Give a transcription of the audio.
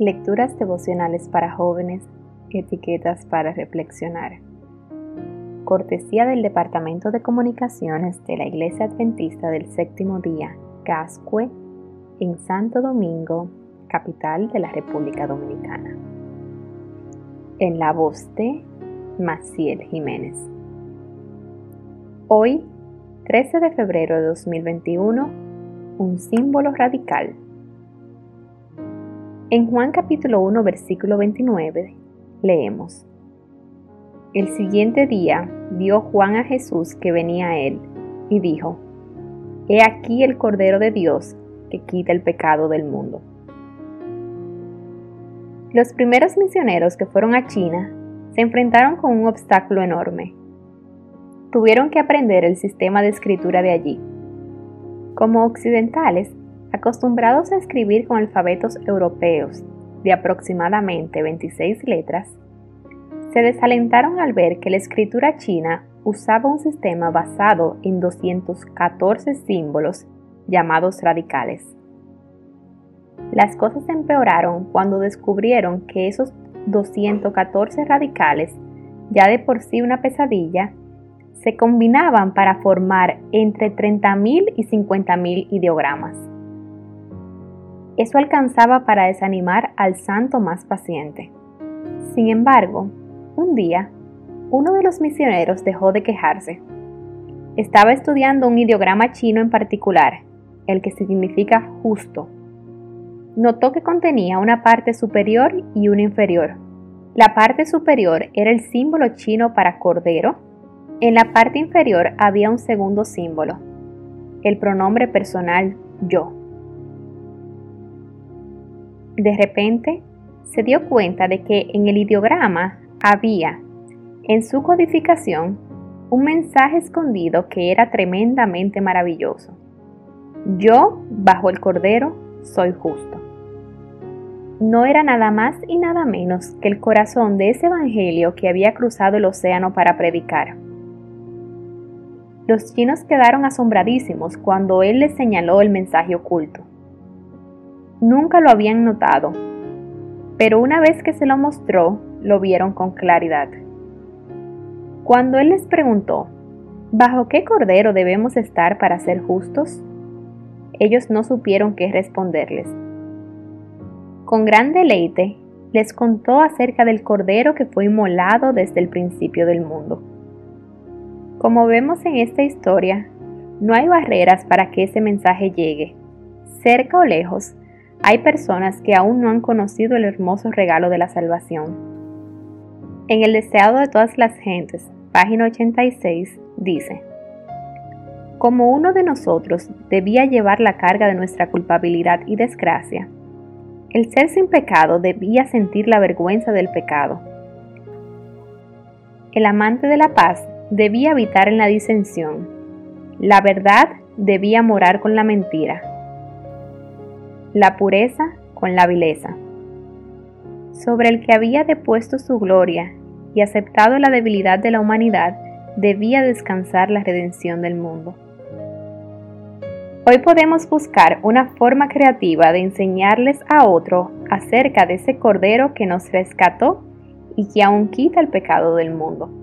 Lecturas devocionales para jóvenes, etiquetas para reflexionar. Cortesía del Departamento de Comunicaciones de la Iglesia Adventista del Séptimo Día, Cascue, en Santo Domingo, capital de la República Dominicana. En la voz de Maciel Jiménez. Hoy, 13 de febrero de 2021, un símbolo radical en Juan capítulo 1 versículo 29 leemos, El siguiente día vio Juan a Jesús que venía a él y dijo, He aquí el Cordero de Dios que quita el pecado del mundo. Los primeros misioneros que fueron a China se enfrentaron con un obstáculo enorme. Tuvieron que aprender el sistema de escritura de allí. Como occidentales, Acostumbrados a escribir con alfabetos europeos de aproximadamente 26 letras, se desalentaron al ver que la escritura china usaba un sistema basado en 214 símbolos llamados radicales. Las cosas empeoraron cuando descubrieron que esos 214 radicales, ya de por sí una pesadilla, se combinaban para formar entre 30.000 y 50.000 ideogramas. Eso alcanzaba para desanimar al santo más paciente. Sin embargo, un día, uno de los misioneros dejó de quejarse. Estaba estudiando un ideograma chino en particular, el que significa justo. Notó que contenía una parte superior y una inferior. La parte superior era el símbolo chino para cordero. En la parte inferior había un segundo símbolo, el pronombre personal yo. De repente, se dio cuenta de que en el ideograma había, en su codificación, un mensaje escondido que era tremendamente maravilloso. Yo, bajo el Cordero, soy justo. No era nada más y nada menos que el corazón de ese Evangelio que había cruzado el océano para predicar. Los chinos quedaron asombradísimos cuando él les señaló el mensaje oculto. Nunca lo habían notado, pero una vez que se lo mostró, lo vieron con claridad. Cuando él les preguntó, ¿bajo qué cordero debemos estar para ser justos? Ellos no supieron qué responderles. Con gran deleite, les contó acerca del cordero que fue inmolado desde el principio del mundo. Como vemos en esta historia, no hay barreras para que ese mensaje llegue, cerca o lejos, hay personas que aún no han conocido el hermoso regalo de la salvación. En el deseado de todas las gentes, página 86, dice, Como uno de nosotros debía llevar la carga de nuestra culpabilidad y desgracia, el ser sin pecado debía sentir la vergüenza del pecado. El amante de la paz debía habitar en la disensión. La verdad debía morar con la mentira la pureza con la vileza. Sobre el que había depuesto su gloria y aceptado la debilidad de la humanidad, debía descansar la redención del mundo. Hoy podemos buscar una forma creativa de enseñarles a otro acerca de ese Cordero que nos rescató y que aún quita el pecado del mundo.